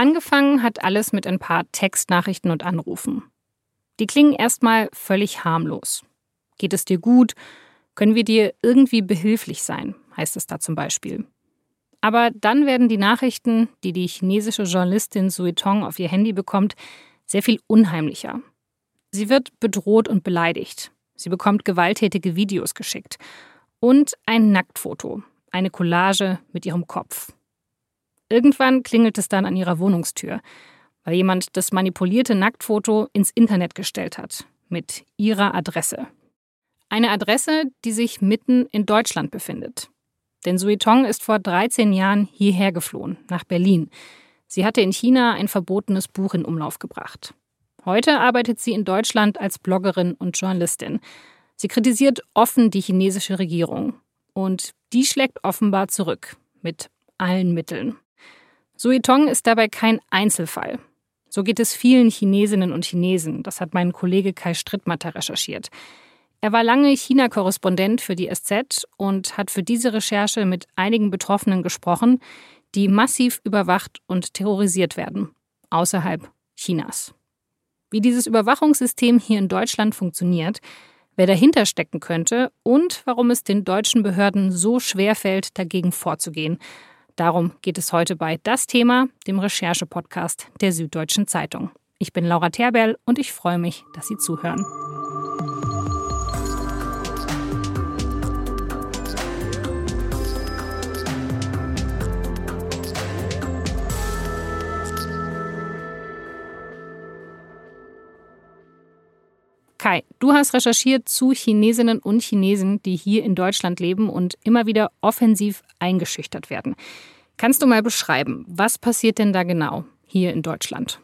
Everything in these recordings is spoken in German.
Angefangen hat alles mit ein paar Textnachrichten und Anrufen. Die klingen erstmal völlig harmlos. Geht es dir gut? Können wir dir irgendwie behilflich sein? heißt es da zum Beispiel. Aber dann werden die Nachrichten, die die chinesische Journalistin Sui Tong auf ihr Handy bekommt, sehr viel unheimlicher. Sie wird bedroht und beleidigt. Sie bekommt gewalttätige Videos geschickt. Und ein Nacktfoto, eine Collage mit ihrem Kopf. Irgendwann klingelt es dann an ihrer Wohnungstür, weil jemand das manipulierte Nacktfoto ins Internet gestellt hat, mit ihrer Adresse. Eine Adresse, die sich mitten in Deutschland befindet. Denn Sui Tong ist vor 13 Jahren hierher geflohen, nach Berlin. Sie hatte in China ein verbotenes Buch in Umlauf gebracht. Heute arbeitet sie in Deutschland als Bloggerin und Journalistin. Sie kritisiert offen die chinesische Regierung. Und die schlägt offenbar zurück, mit allen Mitteln. Sui Tong ist dabei kein Einzelfall. So geht es vielen Chinesinnen und Chinesen. Das hat mein Kollege Kai Strittmatter recherchiert. Er war lange China-Korrespondent für die SZ und hat für diese Recherche mit einigen Betroffenen gesprochen, die massiv überwacht und terrorisiert werden, außerhalb Chinas. Wie dieses Überwachungssystem hier in Deutschland funktioniert, wer dahinter stecken könnte und warum es den deutschen Behörden so schwer fällt, dagegen vorzugehen, Darum geht es heute bei Das Thema, dem Recherche-Podcast der Süddeutschen Zeitung. Ich bin Laura Terberl und ich freue mich, dass Sie zuhören. Kai, du hast recherchiert zu Chinesinnen und Chinesen, die hier in Deutschland leben und immer wieder offensiv eingeschüchtert werden. Kannst du mal beschreiben, was passiert denn da genau hier in Deutschland?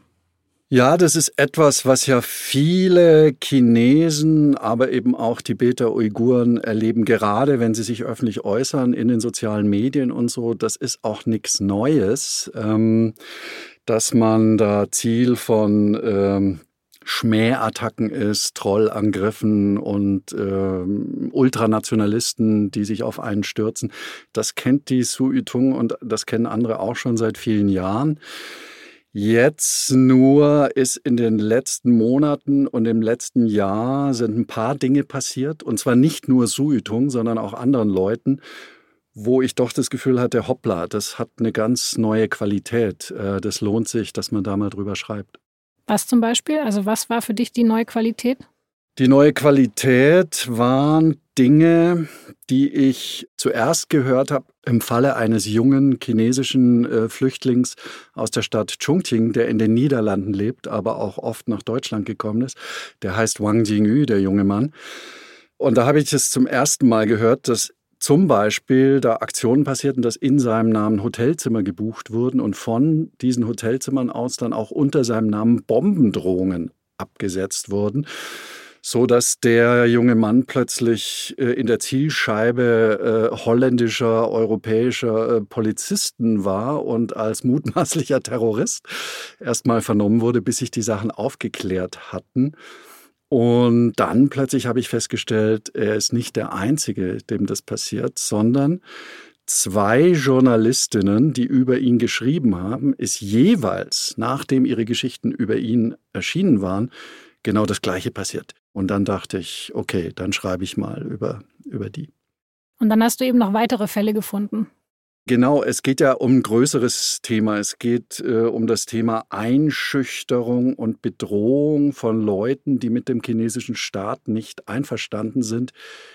Ja, das ist etwas, was ja viele Chinesen, aber eben auch Tibeter-Uiguren erleben, gerade wenn sie sich öffentlich äußern in den sozialen Medien und so. Das ist auch nichts Neues, ähm, dass man da Ziel von ähm, Schmähattacken ist, Trollangriffen und äh, Ultranationalisten, die sich auf einen stürzen. Das kennt die Suitung und das kennen andere auch schon seit vielen Jahren. Jetzt nur ist in den letzten Monaten und im letzten Jahr sind ein paar Dinge passiert und zwar nicht nur Suitung, sondern auch anderen Leuten, wo ich doch das Gefühl hatte, hoppla, das hat eine ganz neue Qualität. Äh, das lohnt sich, dass man da mal drüber schreibt. Was zum Beispiel? Also was war für dich die neue Qualität? Die neue Qualität waren Dinge, die ich zuerst gehört habe im Falle eines jungen chinesischen äh, Flüchtlings aus der Stadt Chongqing, der in den Niederlanden lebt, aber auch oft nach Deutschland gekommen ist. Der heißt Wang Jingyu, der junge Mann. Und da habe ich es zum ersten Mal gehört, dass zum Beispiel da Aktionen passierten, dass in seinem Namen Hotelzimmer gebucht wurden und von diesen Hotelzimmern aus dann auch unter seinem Namen Bombendrohungen abgesetzt wurden, so dass der junge Mann plötzlich äh, in der Zielscheibe äh, holländischer, europäischer äh, Polizisten war und als mutmaßlicher Terrorist erstmal vernommen wurde, bis sich die Sachen aufgeklärt hatten. Und dann plötzlich habe ich festgestellt, er ist nicht der Einzige, dem das passiert, sondern zwei Journalistinnen, die über ihn geschrieben haben, ist jeweils, nachdem ihre Geschichten über ihn erschienen waren, genau das Gleiche passiert. Und dann dachte ich, okay, dann schreibe ich mal über, über die. Und dann hast du eben noch weitere Fälle gefunden. Genau, es geht ja um ein größeres Thema. Es geht äh, um das Thema Einschüchterung und Bedrohung von Leuten, die mit dem chinesischen Staat nicht einverstanden sind,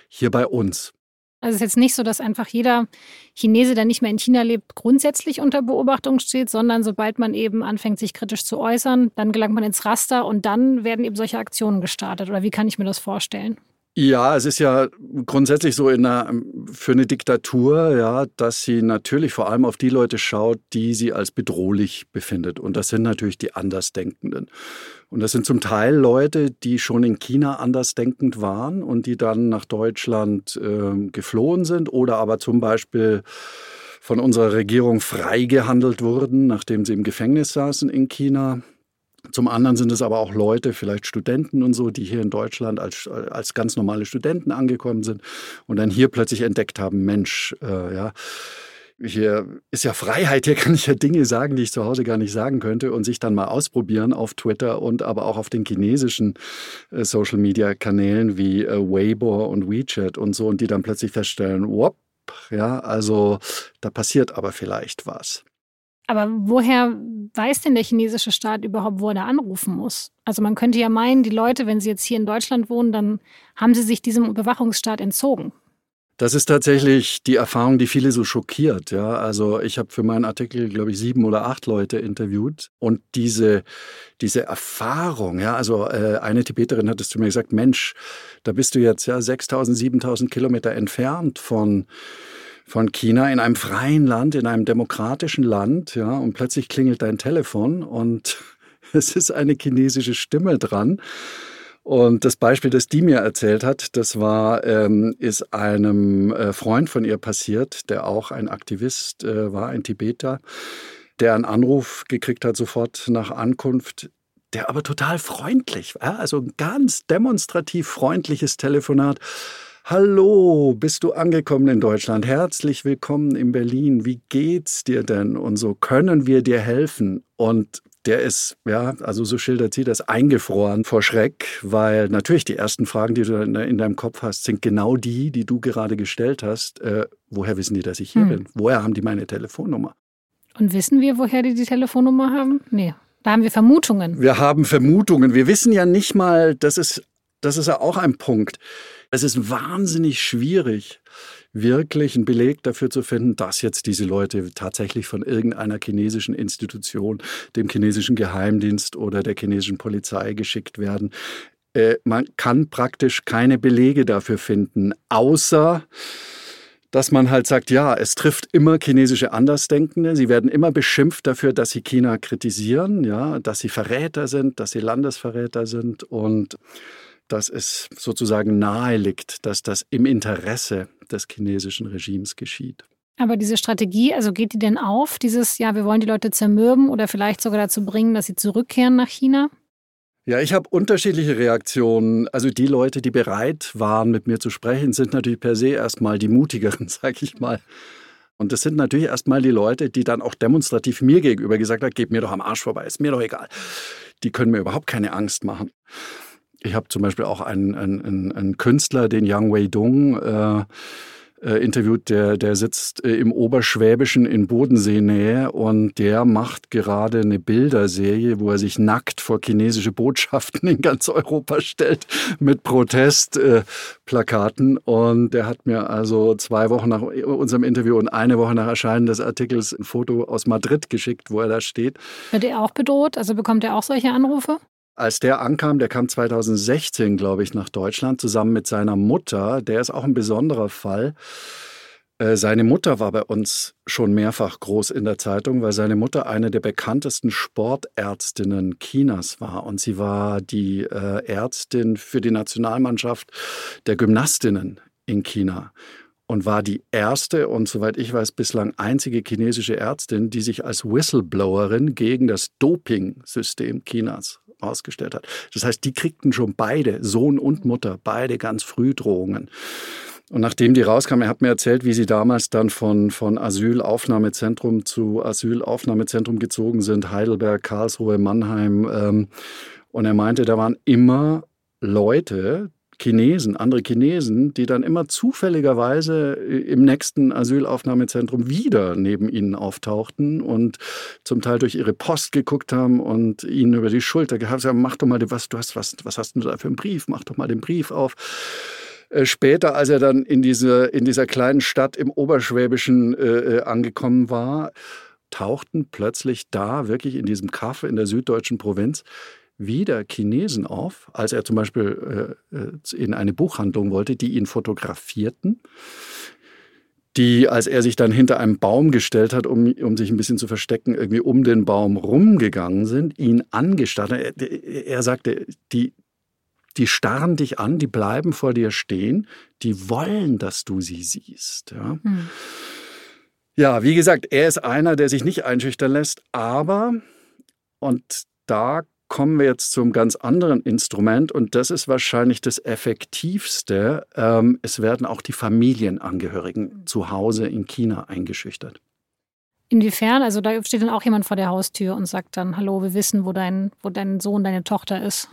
hier bei uns. Also es ist jetzt nicht so, dass einfach jeder Chinese, der nicht mehr in China lebt, grundsätzlich unter Beobachtung steht, sondern sobald man eben anfängt, sich kritisch zu äußern, dann gelangt man ins Raster und dann werden eben solche Aktionen gestartet. Oder wie kann ich mir das vorstellen? Ja, es ist ja grundsätzlich so in einer, für eine Diktatur, ja, dass sie natürlich vor allem auf die Leute schaut, die sie als bedrohlich befindet. Und das sind natürlich die Andersdenkenden. Und das sind zum Teil Leute, die schon in China andersdenkend waren und die dann nach Deutschland äh, geflohen sind oder aber zum Beispiel von unserer Regierung freigehandelt wurden, nachdem sie im Gefängnis saßen in China. Zum anderen sind es aber auch Leute, vielleicht Studenten und so, die hier in Deutschland als, als ganz normale Studenten angekommen sind und dann hier plötzlich entdeckt haben, Mensch, äh, ja, hier ist ja Freiheit, hier kann ich ja Dinge sagen, die ich zu Hause gar nicht sagen könnte und sich dann mal ausprobieren auf Twitter und aber auch auf den chinesischen äh, Social-Media-Kanälen wie äh, Weibo und WeChat und so und die dann plötzlich feststellen, whoop, ja, also da passiert aber vielleicht was. Aber woher weiß denn der chinesische Staat überhaupt, wo er da anrufen muss? Also man könnte ja meinen, die Leute, wenn sie jetzt hier in Deutschland wohnen, dann haben sie sich diesem Überwachungsstaat entzogen. Das ist tatsächlich die Erfahrung, die viele so schockiert. Ja, also ich habe für meinen Artikel, glaube ich, sieben oder acht Leute interviewt und diese diese Erfahrung, ja, also äh, eine Tibeterin hat es zu mir gesagt, Mensch, da bist du jetzt ja 6.000, 7.000 Kilometer entfernt von von China in einem freien Land, in einem demokratischen Land, ja, und plötzlich klingelt dein Telefon und es ist eine chinesische Stimme dran. Und das Beispiel, das die mir erzählt hat, das war, ähm, ist einem äh, Freund von ihr passiert, der auch ein Aktivist äh, war, ein Tibeter, der einen Anruf gekriegt hat sofort nach Ankunft, der aber total freundlich war, also ein ganz demonstrativ freundliches Telefonat. Hallo, bist du angekommen in Deutschland? Herzlich willkommen in Berlin. Wie geht's dir denn? Und so können wir dir helfen. Und der ist, ja, also so schildert sie das, eingefroren vor Schreck, weil natürlich die ersten Fragen, die du in deinem Kopf hast, sind genau die, die du gerade gestellt hast. Äh, woher wissen die, dass ich hier hm. bin? Woher haben die meine Telefonnummer? Und wissen wir, woher die die Telefonnummer haben? Nee. Da haben wir Vermutungen. Wir haben Vermutungen. Wir wissen ja nicht mal, das ist, das ist ja auch ein Punkt. Es ist wahnsinnig schwierig, wirklich einen Beleg dafür zu finden, dass jetzt diese Leute tatsächlich von irgendeiner chinesischen Institution, dem chinesischen Geheimdienst oder der chinesischen Polizei geschickt werden. Äh, man kann praktisch keine Belege dafür finden, außer dass man halt sagt, ja, es trifft immer chinesische Andersdenkende. Sie werden immer beschimpft dafür, dass sie China kritisieren, ja, dass sie Verräter sind, dass sie Landesverräter sind und dass es sozusagen nahe liegt, dass das im Interesse des chinesischen Regimes geschieht. Aber diese Strategie, also geht die denn auf, dieses, ja, wir wollen die Leute zermürben oder vielleicht sogar dazu bringen, dass sie zurückkehren nach China? Ja, ich habe unterschiedliche Reaktionen. Also die Leute, die bereit waren, mit mir zu sprechen, sind natürlich per se erstmal die mutigeren, sag ich mal. Und das sind natürlich erstmal die Leute, die dann auch demonstrativ mir gegenüber gesagt haben, geht mir doch am Arsch vorbei, ist mir doch egal. Die können mir überhaupt keine Angst machen. Ich habe zum Beispiel auch einen, einen, einen Künstler, den Yang Wei-dong, äh, äh, interviewt, der, der sitzt äh, im Oberschwäbischen in Bodenseenähe und der macht gerade eine Bilderserie, wo er sich nackt vor chinesische Botschaften in ganz Europa stellt mit Protestplakaten. Äh, und der hat mir also zwei Wochen nach unserem Interview und eine Woche nach Erscheinen des Artikels ein Foto aus Madrid geschickt, wo er da steht. Wird er auch bedroht? Also bekommt er auch solche Anrufe? Als der ankam, der kam 2016, glaube ich, nach Deutschland zusammen mit seiner Mutter. Der ist auch ein besonderer Fall. Äh, seine Mutter war bei uns schon mehrfach groß in der Zeitung, weil seine Mutter eine der bekanntesten Sportärztinnen Chinas war. Und sie war die äh, Ärztin für die Nationalmannschaft der Gymnastinnen in China und war die erste und soweit ich weiß bislang einzige chinesische Ärztin, die sich als Whistleblowerin gegen das Doping-System Chinas ausgestellt hat. Das heißt, die kriegten schon beide, Sohn und Mutter, beide ganz früh Drohungen. Und nachdem die rauskam, er hat mir erzählt, wie sie damals dann von, von Asylaufnahmezentrum zu Asylaufnahmezentrum gezogen sind, Heidelberg, Karlsruhe, Mannheim. Ähm, und er meinte, da waren immer Leute, Chinesen, andere Chinesen, die dann immer zufälligerweise äh, im nächsten Asylaufnahmezentrum wieder neben ihnen auftauchten und zum Teil durch ihre Post geguckt haben und ihnen über die Schulter gehabt haben, mach doch mal was, du hast was, was hast du da für einen Brief, mach doch mal den Brief auf. Äh, später, als er dann in, diese, in dieser kleinen Stadt im Oberschwäbischen äh, äh angekommen war, tauchten plötzlich da wirklich in diesem Kaff in der süddeutschen Provinz wieder Chinesen auf, als er zum Beispiel äh, äh, in eine Buchhandlung wollte, die ihn fotografierten, die, als er sich dann hinter einem Baum gestellt hat, um, um sich ein bisschen zu verstecken, irgendwie um den Baum rumgegangen sind, ihn angestarrt. Er, er sagte, die, die starren dich an, die bleiben vor dir stehen, die wollen, dass du sie siehst. Ja. Hm. Ja, wie gesagt, er ist einer, der sich nicht einschüchtern lässt, aber, und da kommen wir jetzt zum ganz anderen Instrument und das ist wahrscheinlich das effektivste. Ähm, es werden auch die Familienangehörigen zu Hause in China eingeschüchtert. Inwiefern? Also da steht dann auch jemand vor der Haustür und sagt dann, hallo, wir wissen, wo dein, wo dein Sohn, deine Tochter ist.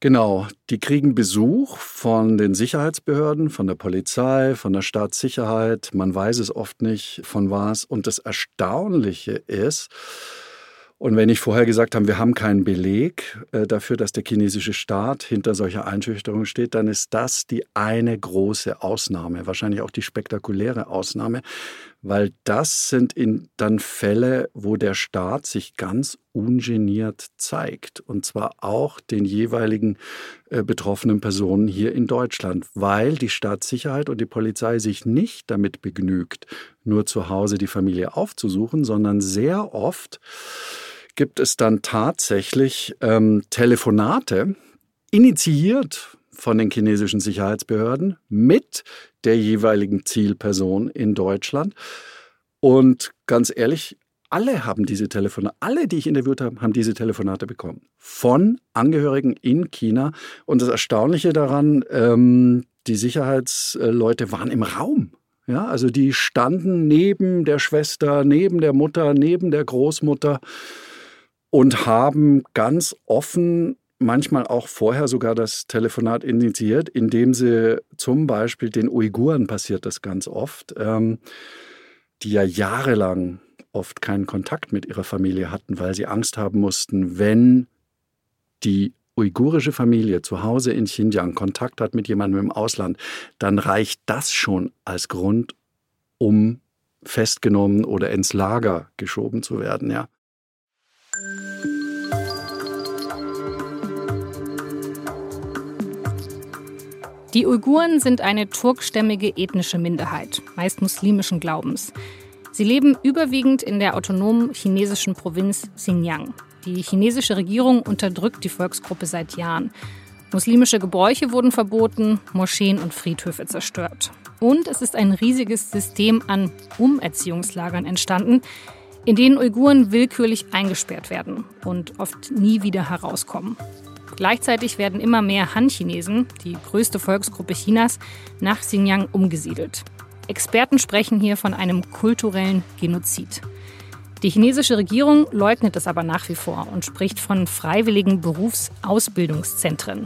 Genau, die kriegen Besuch von den Sicherheitsbehörden, von der Polizei, von der Staatssicherheit. Man weiß es oft nicht, von was. Und das Erstaunliche ist, und wenn ich vorher gesagt habe, wir haben keinen Beleg äh, dafür, dass der chinesische Staat hinter solcher Einschüchterung steht, dann ist das die eine große Ausnahme, wahrscheinlich auch die spektakuläre Ausnahme, weil das sind in, dann Fälle, wo der Staat sich ganz ungeniert zeigt. Und zwar auch den jeweiligen äh, betroffenen Personen hier in Deutschland, weil die Staatssicherheit und die Polizei sich nicht damit begnügt, nur zu Hause die Familie aufzusuchen, sondern sehr oft gibt es dann tatsächlich ähm, Telefonate, initiiert von den chinesischen Sicherheitsbehörden mit der jeweiligen Zielperson in Deutschland. Und ganz ehrlich, alle haben diese Telefonate, alle, die ich interviewt habe, haben diese Telefonate bekommen. Von Angehörigen in China. Und das Erstaunliche daran, ähm, die Sicherheitsleute waren im Raum. Ja, also die standen neben der Schwester, neben der Mutter, neben der Großmutter und haben ganz offen manchmal auch vorher sogar das Telefonat initiiert, indem sie zum Beispiel den Uiguren passiert das ganz oft, ähm, die ja jahrelang oft keinen Kontakt mit ihrer Familie hatten, weil sie Angst haben mussten, wenn die uigurische Familie zu Hause in Xinjiang Kontakt hat mit jemandem im Ausland, dann reicht das schon als Grund, um festgenommen oder ins Lager geschoben zu werden, ja. Die Uiguren sind eine turkstämmige ethnische Minderheit, meist muslimischen Glaubens. Sie leben überwiegend in der autonomen chinesischen Provinz Xinjiang. Die chinesische Regierung unterdrückt die Volksgruppe seit Jahren. Muslimische Gebräuche wurden verboten, Moscheen und Friedhöfe zerstört. Und es ist ein riesiges System an Umerziehungslagern entstanden, in denen Uiguren willkürlich eingesperrt werden und oft nie wieder herauskommen. Gleichzeitig werden immer mehr Han-Chinesen, die größte Volksgruppe Chinas, nach Xinjiang umgesiedelt. Experten sprechen hier von einem kulturellen Genozid. Die chinesische Regierung leugnet es aber nach wie vor und spricht von freiwilligen Berufsausbildungszentren.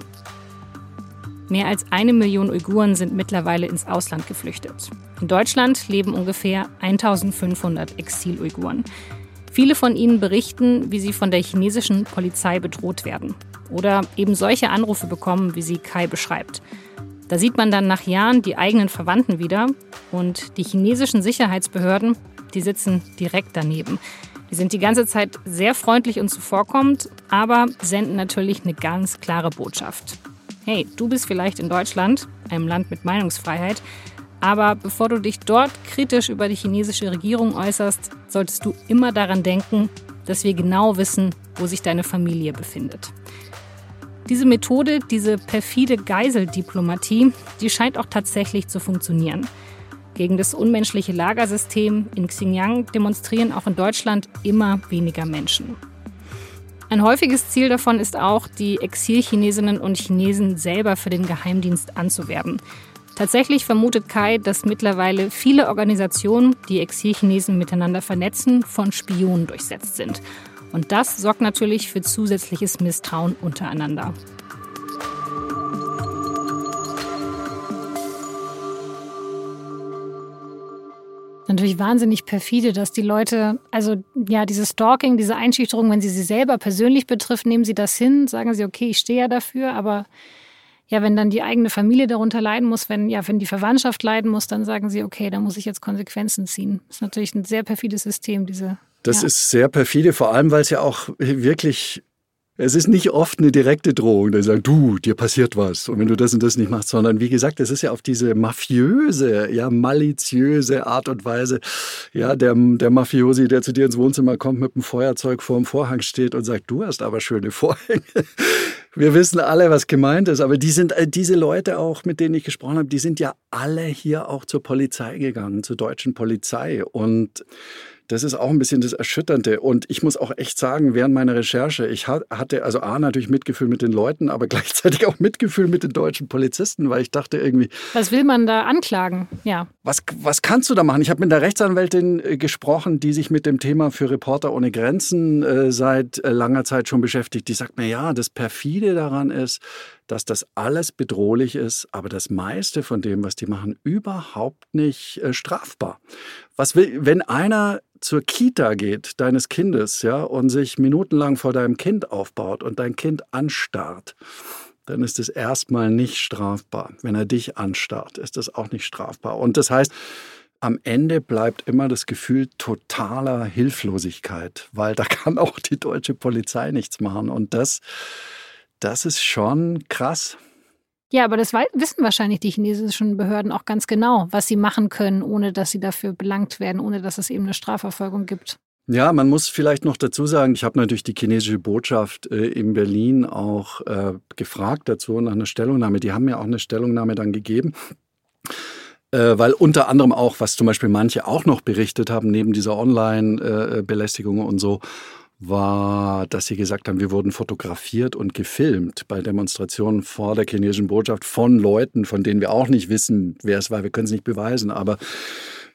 Mehr als eine Million Uiguren sind mittlerweile ins Ausland geflüchtet. In Deutschland leben ungefähr 1500 Exil-Uiguren. Viele von ihnen berichten, wie sie von der chinesischen Polizei bedroht werden oder eben solche Anrufe bekommen, wie sie Kai beschreibt. Da sieht man dann nach Jahren die eigenen Verwandten wieder und die chinesischen Sicherheitsbehörden, die sitzen direkt daneben. Die sind die ganze Zeit sehr freundlich und zuvorkommend, aber senden natürlich eine ganz klare Botschaft. Hey, du bist vielleicht in Deutschland, einem Land mit Meinungsfreiheit, aber bevor du dich dort kritisch über die chinesische Regierung äußerst, solltest du immer daran denken, dass wir genau wissen, wo sich deine Familie befindet. Diese Methode, diese perfide Geiseldiplomatie, die scheint auch tatsächlich zu funktionieren. Gegen das unmenschliche Lagersystem in Xinjiang demonstrieren auch in Deutschland immer weniger Menschen. Ein häufiges Ziel davon ist auch, die Exilchinesinnen und Chinesen selber für den Geheimdienst anzuwerben. Tatsächlich vermutet Kai, dass mittlerweile viele Organisationen, die Exilchinesen miteinander vernetzen, von Spionen durchsetzt sind. Und das sorgt natürlich für zusätzliches Misstrauen untereinander. Natürlich wahnsinnig perfide, dass die Leute, also ja, dieses Stalking, diese Einschüchterung, wenn sie sie selber persönlich betrifft, nehmen sie das hin, sagen sie, okay, ich stehe ja dafür, aber ja, wenn dann die eigene Familie darunter leiden muss, wenn, ja, wenn die Verwandtschaft leiden muss, dann sagen sie, okay, da muss ich jetzt Konsequenzen ziehen. Das ist natürlich ein sehr perfides System, diese das ja. ist sehr perfide, vor allem weil es ja auch wirklich es ist nicht oft eine direkte Drohung, die sagen, du, dir passiert was. Und wenn du das und das nicht machst, sondern wie gesagt, es ist ja auf diese mafiöse, ja, maliziöse Art und Weise, ja, der, der Mafiosi, der zu dir ins Wohnzimmer kommt, mit einem Feuerzeug vor dem Vorhang steht und sagt, du hast aber schöne Vorhänge. Wir wissen alle, was gemeint ist, aber die sind, äh, diese Leute auch, mit denen ich gesprochen habe, die sind ja alle hier auch zur Polizei gegangen, zur deutschen Polizei und Das ist auch ein bisschen das Erschütternde. Und ich muss auch echt sagen, während meiner Recherche, ich hatte also A natürlich Mitgefühl mit den Leuten, aber gleichzeitig auch Mitgefühl mit den deutschen Polizisten, weil ich dachte irgendwie. Was will man da anklagen? Ja. Was, was kannst du da machen? Ich habe mit der Rechtsanwältin äh, gesprochen, die sich mit dem Thema für Reporter ohne Grenzen äh, seit äh, langer Zeit schon beschäftigt. Die sagt mir, ja, das perfide daran ist, dass das alles bedrohlich ist, aber das meiste von dem, was die machen, überhaupt nicht äh, strafbar. Was will, wenn einer zur Kita geht, deines Kindes, ja, und sich minutenlang vor deinem Kind aufbaut und dein Kind anstarrt, dann ist es erstmal nicht strafbar. Wenn er dich anstarrt, ist das auch nicht strafbar. Und das heißt, am Ende bleibt immer das Gefühl totaler Hilflosigkeit, weil da kann auch die deutsche Polizei nichts machen. Und das das ist schon krass. Ja, aber das wissen wahrscheinlich die chinesischen Behörden auch ganz genau, was sie machen können, ohne dass sie dafür belangt werden, ohne dass es eben eine Strafverfolgung gibt. Ja, man muss vielleicht noch dazu sagen, ich habe natürlich die chinesische Botschaft äh, in Berlin auch äh, gefragt dazu nach einer Stellungnahme. Die haben mir auch eine Stellungnahme dann gegeben. Äh, weil unter anderem auch, was zum Beispiel manche auch noch berichtet haben, neben dieser Online-Belästigung äh, und so, war, dass sie gesagt haben, wir wurden fotografiert und gefilmt bei Demonstrationen vor der chinesischen Botschaft von Leuten, von denen wir auch nicht wissen, wer es war. Wir können es nicht beweisen, aber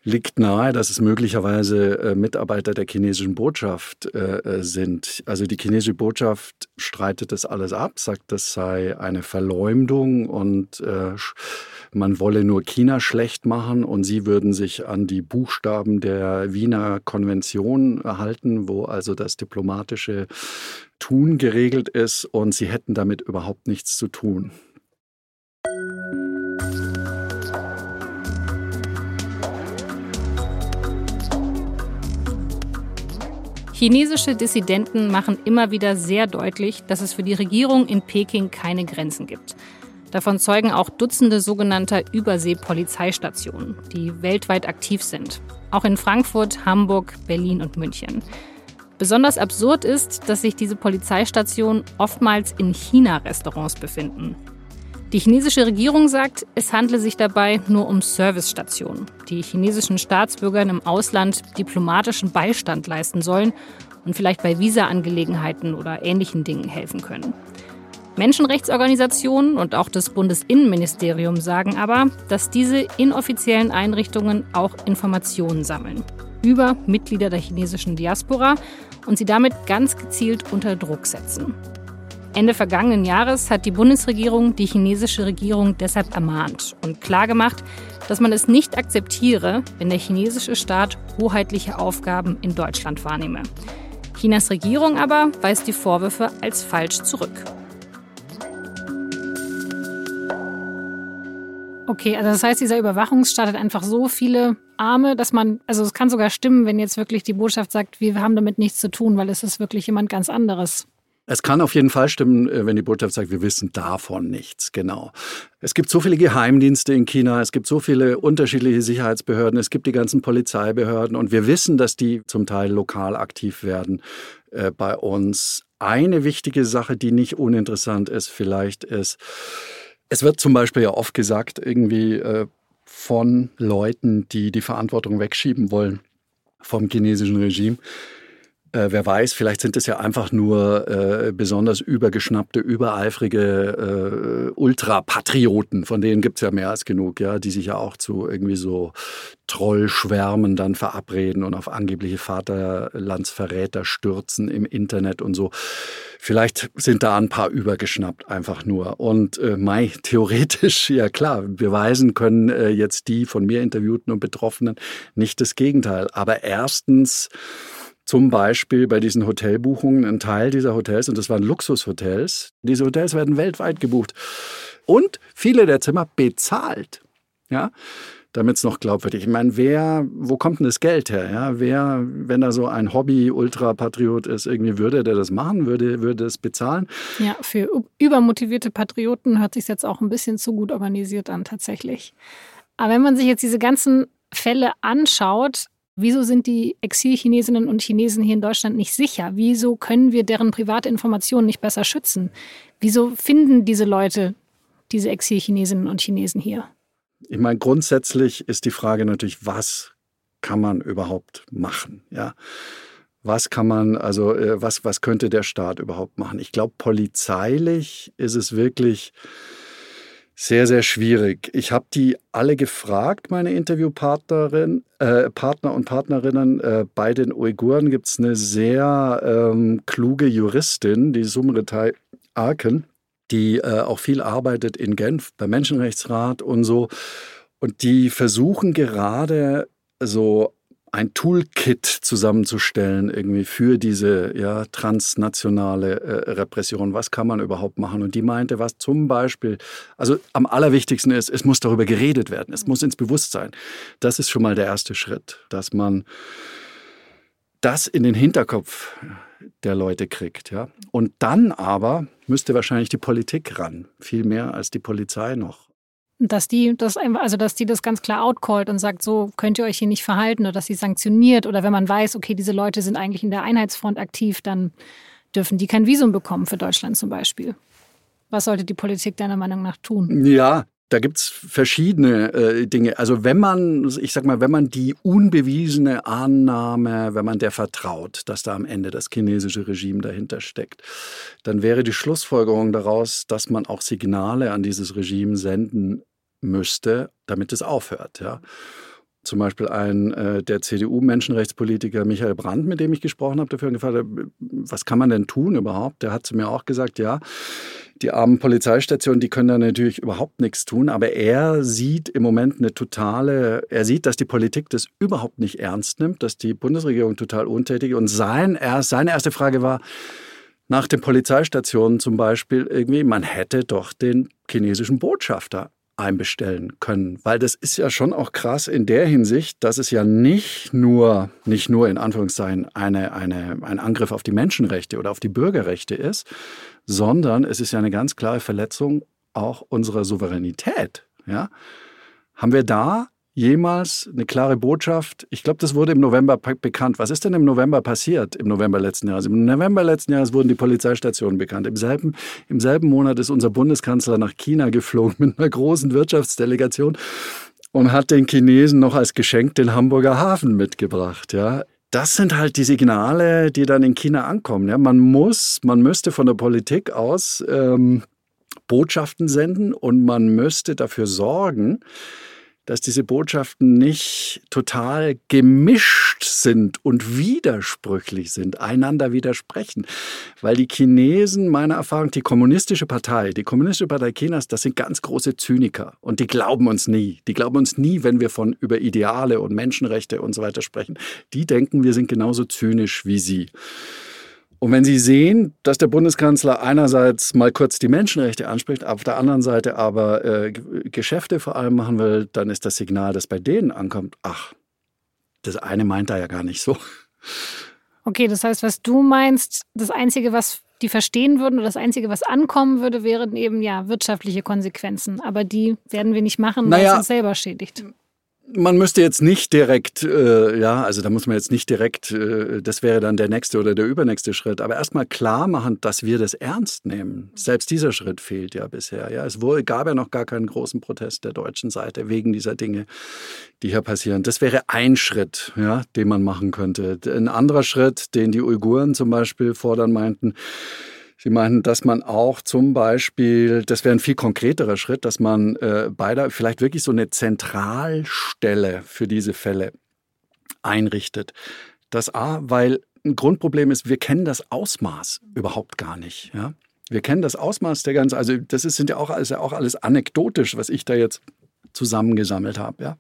liegt nahe, dass es möglicherweise äh, Mitarbeiter der chinesischen Botschaft äh, äh, sind. Also die chinesische Botschaft streitet das alles ab, sagt, das sei eine Verleumdung und äh, man wolle nur China schlecht machen und sie würden sich an die Buchstaben der Wiener Konvention halten, wo also das diplomatische Tun geregelt ist und sie hätten damit überhaupt nichts zu tun. Chinesische Dissidenten machen immer wieder sehr deutlich, dass es für die Regierung in Peking keine Grenzen gibt. Davon zeugen auch Dutzende sogenannter Überseepolizeistationen, die weltweit aktiv sind. Auch in Frankfurt, Hamburg, Berlin und München. Besonders absurd ist, dass sich diese Polizeistationen oftmals in China-Restaurants befinden. Die chinesische Regierung sagt, es handle sich dabei nur um Servicestationen, die chinesischen Staatsbürgern im Ausland diplomatischen Beistand leisten sollen und vielleicht bei Visa-Angelegenheiten oder ähnlichen Dingen helfen können. Menschenrechtsorganisationen und auch das Bundesinnenministerium sagen aber, dass diese inoffiziellen Einrichtungen auch Informationen sammeln über Mitglieder der chinesischen Diaspora und sie damit ganz gezielt unter Druck setzen. Ende vergangenen Jahres hat die Bundesregierung die chinesische Regierung deshalb ermahnt und klargemacht, dass man es nicht akzeptiere, wenn der chinesische Staat hoheitliche Aufgaben in Deutschland wahrnehme. Chinas Regierung aber weist die Vorwürfe als falsch zurück. Okay, also das heißt, dieser Überwachungsstaat hat einfach so viele Arme, dass man, also es kann sogar stimmen, wenn jetzt wirklich die Botschaft sagt, wir haben damit nichts zu tun, weil es ist wirklich jemand ganz anderes. Es kann auf jeden Fall stimmen, äh, wenn die Botschaft sagt, wir wissen davon nichts, genau. Es gibt so viele Geheimdienste in China, es gibt so viele unterschiedliche Sicherheitsbehörden, es gibt die ganzen Polizeibehörden und wir wissen, dass die zum Teil lokal aktiv werden äh, bei uns. Eine wichtige Sache, die nicht uninteressant ist, vielleicht ist, es wird zum Beispiel ja oft gesagt, irgendwie äh, von Leuten, die die Verantwortung wegschieben wollen vom chinesischen Regime. Äh, wer weiß, vielleicht sind es ja einfach nur äh, besonders übergeschnappte, übereifrige äh, Ultrapatrioten, von denen gibt es ja mehr als genug, ja, die sich ja auch zu irgendwie so Trollschwärmen dann verabreden und auf angebliche Vaterlandsverräter stürzen im Internet und so. Vielleicht sind da ein paar übergeschnappt, einfach nur. Und äh, Mai, theoretisch, ja klar, beweisen können äh, jetzt die von mir interviewten und Betroffenen nicht das Gegenteil. Aber erstens, zum Beispiel bei diesen Hotelbuchungen, ein Teil dieser Hotels, und das waren Luxushotels, diese Hotels werden weltweit gebucht. Und viele der Zimmer bezahlt. Ja, damit es noch glaubwürdig. Ich meine, wer, wo kommt denn das Geld her? Ja, wer, wenn da so ein Hobby-Ultrapatriot ist, irgendwie würde der das machen, würde, würde es bezahlen? Ja, für übermotivierte Patrioten hört sich jetzt auch ein bisschen zu gut organisiert an, tatsächlich. Aber wenn man sich jetzt diese ganzen Fälle anschaut, Wieso sind die Exil-Chinesinnen und Chinesen hier in Deutschland nicht sicher? Wieso können wir deren private Informationen nicht besser schützen? Wieso finden diese Leute diese Exil-Chinesinnen und Chinesen hier? Ich meine, grundsätzlich ist die Frage natürlich, was kann man überhaupt machen? Ja. Was kann man, also äh, was, was könnte der Staat überhaupt machen? Ich glaube, polizeilich ist es wirklich sehr, sehr schwierig. Ich habe die alle gefragt, meine Interviewpartnerin, äh, Partner und Partnerinnen. Äh, bei den Uiguren gibt es eine sehr ähm, kluge Juristin, die Sumretai Arken, die äh, auch viel arbeitet in Genf beim Menschenrechtsrat und so. Und die versuchen gerade so ein Toolkit zusammenzustellen irgendwie für diese ja, transnationale äh, Repression. Was kann man überhaupt machen? Und die meinte, was zum Beispiel, also am allerwichtigsten ist, es muss darüber geredet werden. Es muss ins Bewusstsein. Das ist schon mal der erste Schritt, dass man das in den Hinterkopf der Leute kriegt. Ja? Und dann aber müsste wahrscheinlich die Politik ran, viel mehr als die Polizei noch dass die das also dass die das ganz klar outcallt und sagt, so könnt ihr euch hier nicht verhalten oder dass sie sanktioniert oder wenn man weiß, okay, diese Leute sind eigentlich in der Einheitsfront aktiv, dann dürfen die kein Visum bekommen für Deutschland zum Beispiel. Was sollte die Politik deiner Meinung nach tun? Ja, da gibt es verschiedene äh, Dinge. Also wenn man, ich sag mal, wenn man die unbewiesene Annahme, wenn man der vertraut, dass da am Ende das chinesische Regime dahinter steckt, dann wäre die Schlussfolgerung daraus, dass man auch Signale an dieses Regime senden müsste, damit es aufhört. Ja. Zum Beispiel ein äh, der CDU-Menschenrechtspolitiker Michael Brandt, mit dem ich gesprochen habe, dafür gefragt, was kann man denn tun überhaupt? Der hat zu mir auch gesagt, ja, die armen Polizeistationen, die können da natürlich überhaupt nichts tun, aber er sieht im Moment eine totale, er sieht, dass die Politik das überhaupt nicht ernst nimmt, dass die Bundesregierung total untätig und sein, seine erste Frage war, nach den Polizeistationen zum Beispiel irgendwie, man hätte doch den chinesischen Botschafter einbestellen können. Weil das ist ja schon auch krass in der Hinsicht, dass es ja nicht nur, nicht nur in Anführungszeichen eine, eine, ein Angriff auf die Menschenrechte oder auf die Bürgerrechte ist, sondern es ist ja eine ganz klare Verletzung auch unserer Souveränität. Ja? Haben wir da jemals eine klare Botschaft? Ich glaube, das wurde im November bekannt. Was ist denn im November passiert, im November letzten Jahres? Im November letzten Jahres wurden die Polizeistationen bekannt. Im selben, Im selben Monat ist unser Bundeskanzler nach China geflogen mit einer großen Wirtschaftsdelegation und hat den Chinesen noch als Geschenk den Hamburger Hafen mitgebracht. Ja, das sind halt die Signale, die dann in China ankommen. Ja, man muss, man müsste von der Politik aus ähm, Botschaften senden und man müsste dafür sorgen, dass diese Botschaften nicht total gemischt sind und widersprüchlich sind, einander widersprechen. Weil die Chinesen, meiner Erfahrung, die kommunistische Partei, die kommunistische Partei Chinas, das sind ganz große Zyniker und die glauben uns nie. Die glauben uns nie, wenn wir von über Ideale und Menschenrechte und so weiter sprechen. Die denken, wir sind genauso zynisch wie sie. Und wenn Sie sehen, dass der Bundeskanzler einerseits mal kurz die Menschenrechte anspricht, auf der anderen Seite aber äh, Geschäfte vor allem machen will, dann ist das Signal, das bei denen ankommt, ach, das eine meint er ja gar nicht so. Okay, das heißt, was du meinst, das Einzige, was die verstehen würden oder das Einzige, was ankommen würde, wären eben ja wirtschaftliche Konsequenzen. Aber die werden wir nicht machen, weil naja, es uns selber schädigt man müsste jetzt nicht direkt, äh, ja, also da muss man jetzt nicht direkt, äh, das wäre dann der nächste oder der übernächste Schritt, aber erstmal klar machen, dass wir das ernst nehmen. Selbst dieser Schritt fehlt ja bisher. Ja, es wurde, gab ja noch gar keinen großen Protest der deutschen Seite wegen dieser Dinge, die hier passieren. Das wäre ein Schritt, ja, den man machen könnte. Ein anderer Schritt, den die Uiguren zum Beispiel fordern meinten, Sie meinen, dass man auch zum Beispiel, das wäre ein viel konkreterer Schritt, dass man äh, beide vielleicht wirklich so eine Zentralstelle für diese Fälle einrichtet. Das A, weil ein Grundproblem ist, wir kennen das Ausmaß überhaupt gar nicht. Ja? Wir kennen das Ausmaß der ganzen, also das ist, sind ja auch, ist ja auch alles anekdotisch, was ich da jetzt zusammengesammelt habe. Ja?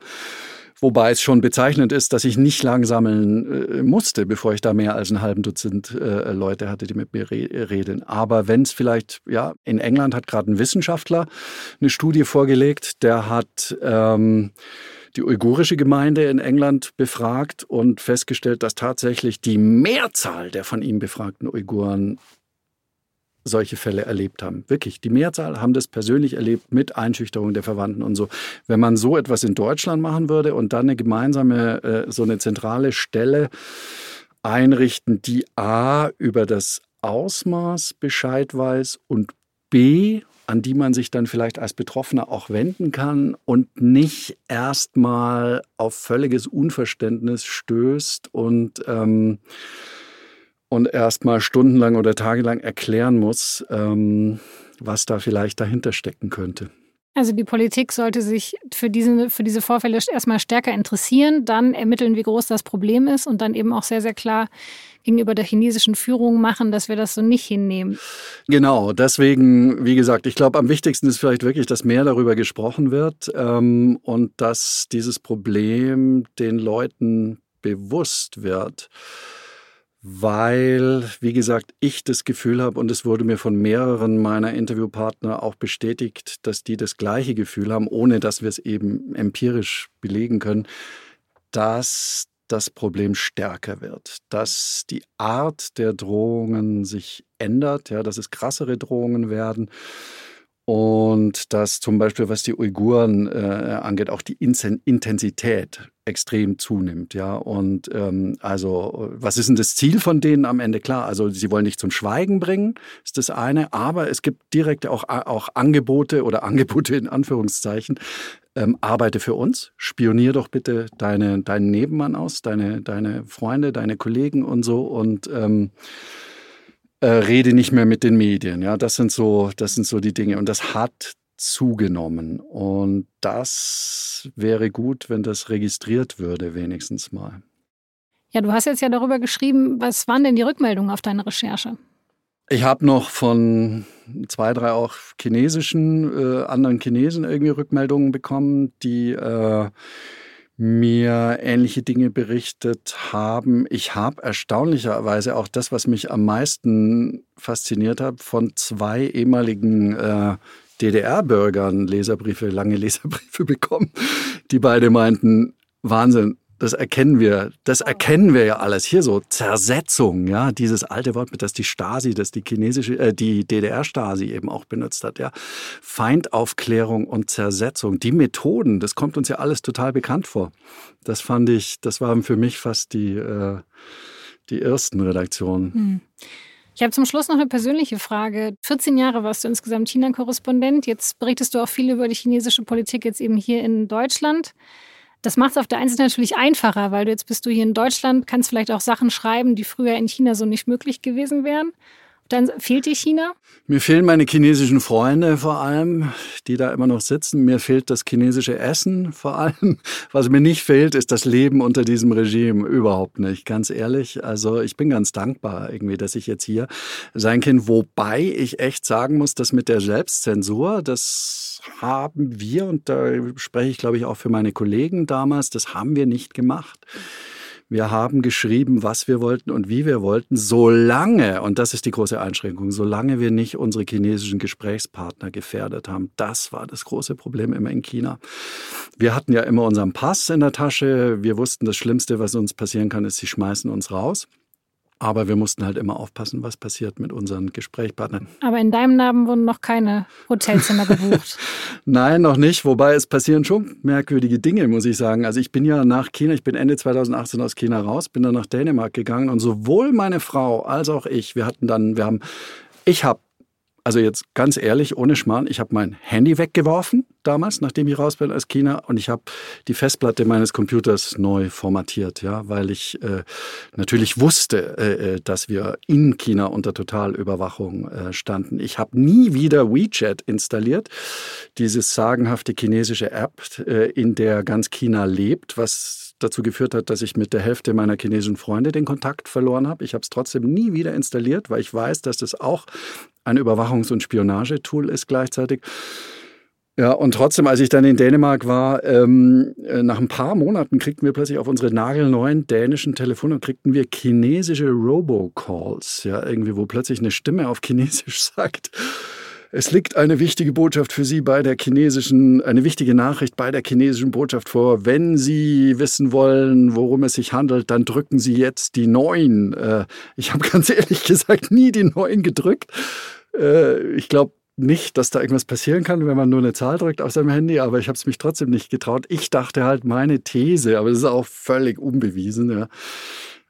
Wobei es schon bezeichnend ist, dass ich nicht lang sammeln äh, musste, bevor ich da mehr als ein halben Dutzend äh, Leute hatte, die mit mir re reden. Aber wenn es vielleicht, ja, in England hat gerade ein Wissenschaftler eine Studie vorgelegt, der hat ähm, die uigurische Gemeinde in England befragt und festgestellt, dass tatsächlich die Mehrzahl der von ihm befragten Uiguren solche Fälle erlebt haben. Wirklich, die Mehrzahl haben das persönlich erlebt mit Einschüchterung der Verwandten und so. Wenn man so etwas in Deutschland machen würde und dann eine gemeinsame, äh, so eine zentrale Stelle einrichten, die A über das Ausmaß Bescheid weiß und B an die man sich dann vielleicht als Betroffener auch wenden kann und nicht erstmal auf völliges Unverständnis stößt und, ähm, und erstmal stundenlang oder tagelang erklären muss, ähm, was da vielleicht dahinter stecken könnte. Also die Politik sollte sich für diese, für diese Vorfälle erstmal stärker interessieren, dann ermitteln, wie groß das Problem ist und dann eben auch sehr, sehr klar gegenüber der chinesischen Führung machen, dass wir das so nicht hinnehmen. Genau, deswegen, wie gesagt, ich glaube, am wichtigsten ist vielleicht wirklich, dass mehr darüber gesprochen wird ähm, und dass dieses Problem den Leuten bewusst wird weil, wie gesagt, ich das Gefühl habe und es wurde mir von mehreren meiner Interviewpartner auch bestätigt, dass die das gleiche Gefühl haben, ohne dass wir es eben empirisch belegen können, dass das Problem stärker wird, dass die Art der Drohungen sich ändert, ja, dass es krassere Drohungen werden und dass zum Beispiel, was die Uiguren äh, angeht, auch die Intensität extrem zunimmt. Ja, und ähm, also, was ist denn das Ziel von denen am Ende? Klar, also sie wollen nicht zum Schweigen bringen, ist das eine, aber es gibt direkt auch, auch Angebote oder Angebote in Anführungszeichen. Ähm, arbeite für uns, spionier doch bitte deine, deinen Nebenmann aus, deine, deine Freunde, deine Kollegen und so und ähm, äh, rede nicht mehr mit den Medien. Ja, das sind so, das sind so die Dinge. Und das hat zugenommen. Und das wäre gut, wenn das registriert würde, wenigstens mal. Ja, du hast jetzt ja darüber geschrieben, was waren denn die Rückmeldungen auf deine Recherche? Ich habe noch von zwei, drei auch chinesischen, äh, anderen Chinesen irgendwie Rückmeldungen bekommen, die äh, mir ähnliche Dinge berichtet haben. Ich habe erstaunlicherweise auch das, was mich am meisten fasziniert hat, von zwei ehemaligen äh, DDR-Bürgern Leserbriefe, lange Leserbriefe bekommen, die beide meinten, Wahnsinn, das erkennen wir, das erkennen wir ja alles. Hier so Zersetzung, ja, dieses alte Wort, mit das die Stasi, das die chinesische, äh, die DDR-Stasi eben auch benutzt hat, ja. Feindaufklärung und Zersetzung, die Methoden, das kommt uns ja alles total bekannt vor. Das fand ich, das waren für mich fast die, äh, die ersten Redaktionen. Hm. Ich habe zum Schluss noch eine persönliche Frage. 14 Jahre warst du insgesamt China-Korrespondent. Jetzt berichtest du auch viel über die chinesische Politik jetzt eben hier in Deutschland. Das macht es auf der einen Seite natürlich einfacher, weil du jetzt bist du hier in Deutschland, kannst vielleicht auch Sachen schreiben, die früher in China so nicht möglich gewesen wären. Dann fehlt dir China? Mir fehlen meine chinesischen Freunde vor allem, die da immer noch sitzen. Mir fehlt das chinesische Essen vor allem. Was mir nicht fehlt, ist das Leben unter diesem Regime. Überhaupt nicht, ganz ehrlich. Also ich bin ganz dankbar irgendwie, dass ich jetzt hier sein kann. Wobei ich echt sagen muss, dass mit der Selbstzensur, das haben wir, und da spreche ich glaube ich auch für meine Kollegen damals, das haben wir nicht gemacht. Wir haben geschrieben, was wir wollten und wie wir wollten, solange, und das ist die große Einschränkung, solange wir nicht unsere chinesischen Gesprächspartner gefährdet haben. Das war das große Problem immer in China. Wir hatten ja immer unseren Pass in der Tasche. Wir wussten, das Schlimmste, was uns passieren kann, ist, sie schmeißen uns raus. Aber wir mussten halt immer aufpassen, was passiert mit unseren Gesprächspartnern. Aber in deinem Namen wurden noch keine Hotelzimmer gebucht. Nein, noch nicht. Wobei es passieren schon merkwürdige Dinge, muss ich sagen. Also ich bin ja nach China, ich bin Ende 2018 aus China raus, bin dann nach Dänemark gegangen und sowohl meine Frau als auch ich, wir hatten dann, wir haben, ich habe also jetzt ganz ehrlich, ohne Schmarrn, ich habe mein Handy weggeworfen damals, nachdem ich raus bin aus China und ich habe die Festplatte meines Computers neu formatiert, ja, weil ich äh, natürlich wusste, äh, äh dass wir in China unter Totalüberwachung äh, standen. Ich habe nie wieder WeChat installiert, dieses sagenhafte chinesische App, äh, in der ganz China lebt, was dazu geführt hat, dass ich mit der Hälfte meiner chinesischen Freunde den Kontakt verloren habe. Ich habe es trotzdem nie wieder installiert, weil ich weiß, dass das auch ein Überwachungs- und Spionagetool ist gleichzeitig. Ja, und trotzdem, als ich dann in Dänemark war, ähm, äh, nach ein paar Monaten kriegten wir plötzlich auf unsere nagelneuen dänischen Telefone kriegten wir chinesische Robocalls, ja, irgendwie, wo plötzlich eine Stimme auf Chinesisch sagt, es liegt eine wichtige Botschaft für Sie bei der chinesischen, eine wichtige Nachricht bei der chinesischen Botschaft vor. Wenn Sie wissen wollen, worum es sich handelt, dann drücken Sie jetzt die neun. Äh, ich habe ganz ehrlich gesagt nie die neun gedrückt. Äh, ich glaube, nicht, dass da irgendwas passieren kann, wenn man nur eine Zahl drückt auf seinem Handy, aber ich habe es mich trotzdem nicht getraut. Ich dachte halt, meine These, aber das ist auch völlig unbewiesen, ja,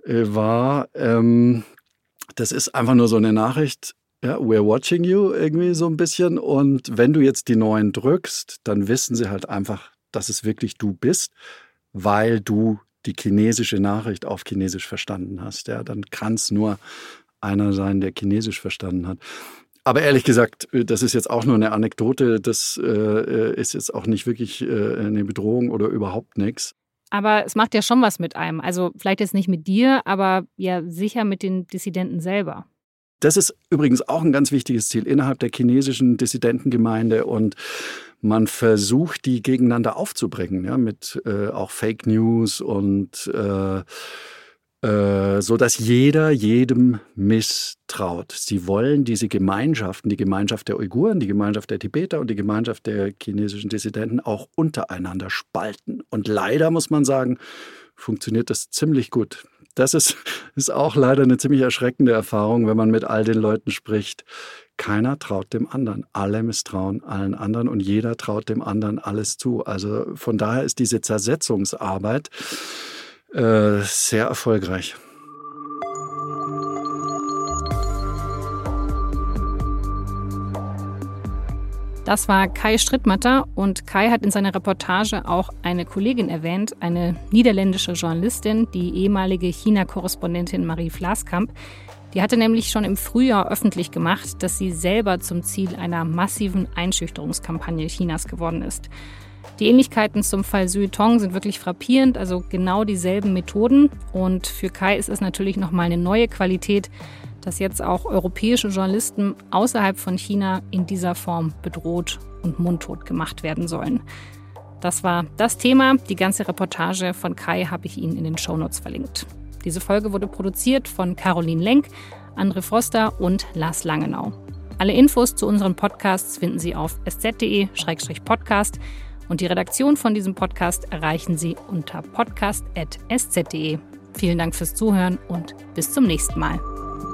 äh, war, ähm, das ist einfach nur so eine Nachricht, Ja, we're watching you irgendwie so ein bisschen. Und wenn du jetzt die neuen drückst, dann wissen sie halt einfach, dass es wirklich du bist, weil du die chinesische Nachricht auf Chinesisch verstanden hast. Ja, dann kann es nur einer sein, der Chinesisch verstanden hat. Aber ehrlich gesagt, das ist jetzt auch nur eine Anekdote. Das äh, ist jetzt auch nicht wirklich äh, eine Bedrohung oder überhaupt nichts. Aber es macht ja schon was mit einem. Also vielleicht jetzt nicht mit dir, aber ja sicher mit den Dissidenten selber. Das ist übrigens auch ein ganz wichtiges Ziel innerhalb der chinesischen Dissidentengemeinde und man versucht, die gegeneinander aufzubringen, ja, mit äh, auch Fake News und äh, äh, so dass jeder jedem misstraut. Sie wollen diese Gemeinschaften, die Gemeinschaft der Uiguren, die Gemeinschaft der Tibeter und die Gemeinschaft der chinesischen Dissidenten auch untereinander spalten. Und leider muss man sagen, funktioniert das ziemlich gut. Das ist, ist auch leider eine ziemlich erschreckende Erfahrung, wenn man mit all den Leuten spricht. Keiner traut dem anderen. Alle misstrauen allen anderen und jeder traut dem anderen alles zu. Also von daher ist diese Zersetzungsarbeit äh, sehr erfolgreich. Das war Kai Strittmatter und Kai hat in seiner Reportage auch eine Kollegin erwähnt, eine niederländische Journalistin, die ehemalige China-Korrespondentin Marie Flaskamp. Die hatte nämlich schon im Frühjahr öffentlich gemacht, dass sie selber zum Ziel einer massiven Einschüchterungskampagne Chinas geworden ist. Die Ähnlichkeiten zum Fall Suetong sind wirklich frappierend, also genau dieselben Methoden. Und für Kai ist es natürlich nochmal eine neue Qualität, dass jetzt auch europäische Journalisten außerhalb von China in dieser Form bedroht und mundtot gemacht werden sollen. Das war das Thema. Die ganze Reportage von Kai habe ich Ihnen in den Shownotes verlinkt. Diese Folge wurde produziert von Caroline Lenk, Andre Foster und Lars Langenau. Alle Infos zu unseren Podcasts finden Sie auf sz.de-podcast und die Redaktion von diesem Podcast erreichen Sie unter podcast.sz.de. Vielen Dank fürs Zuhören und bis zum nächsten Mal.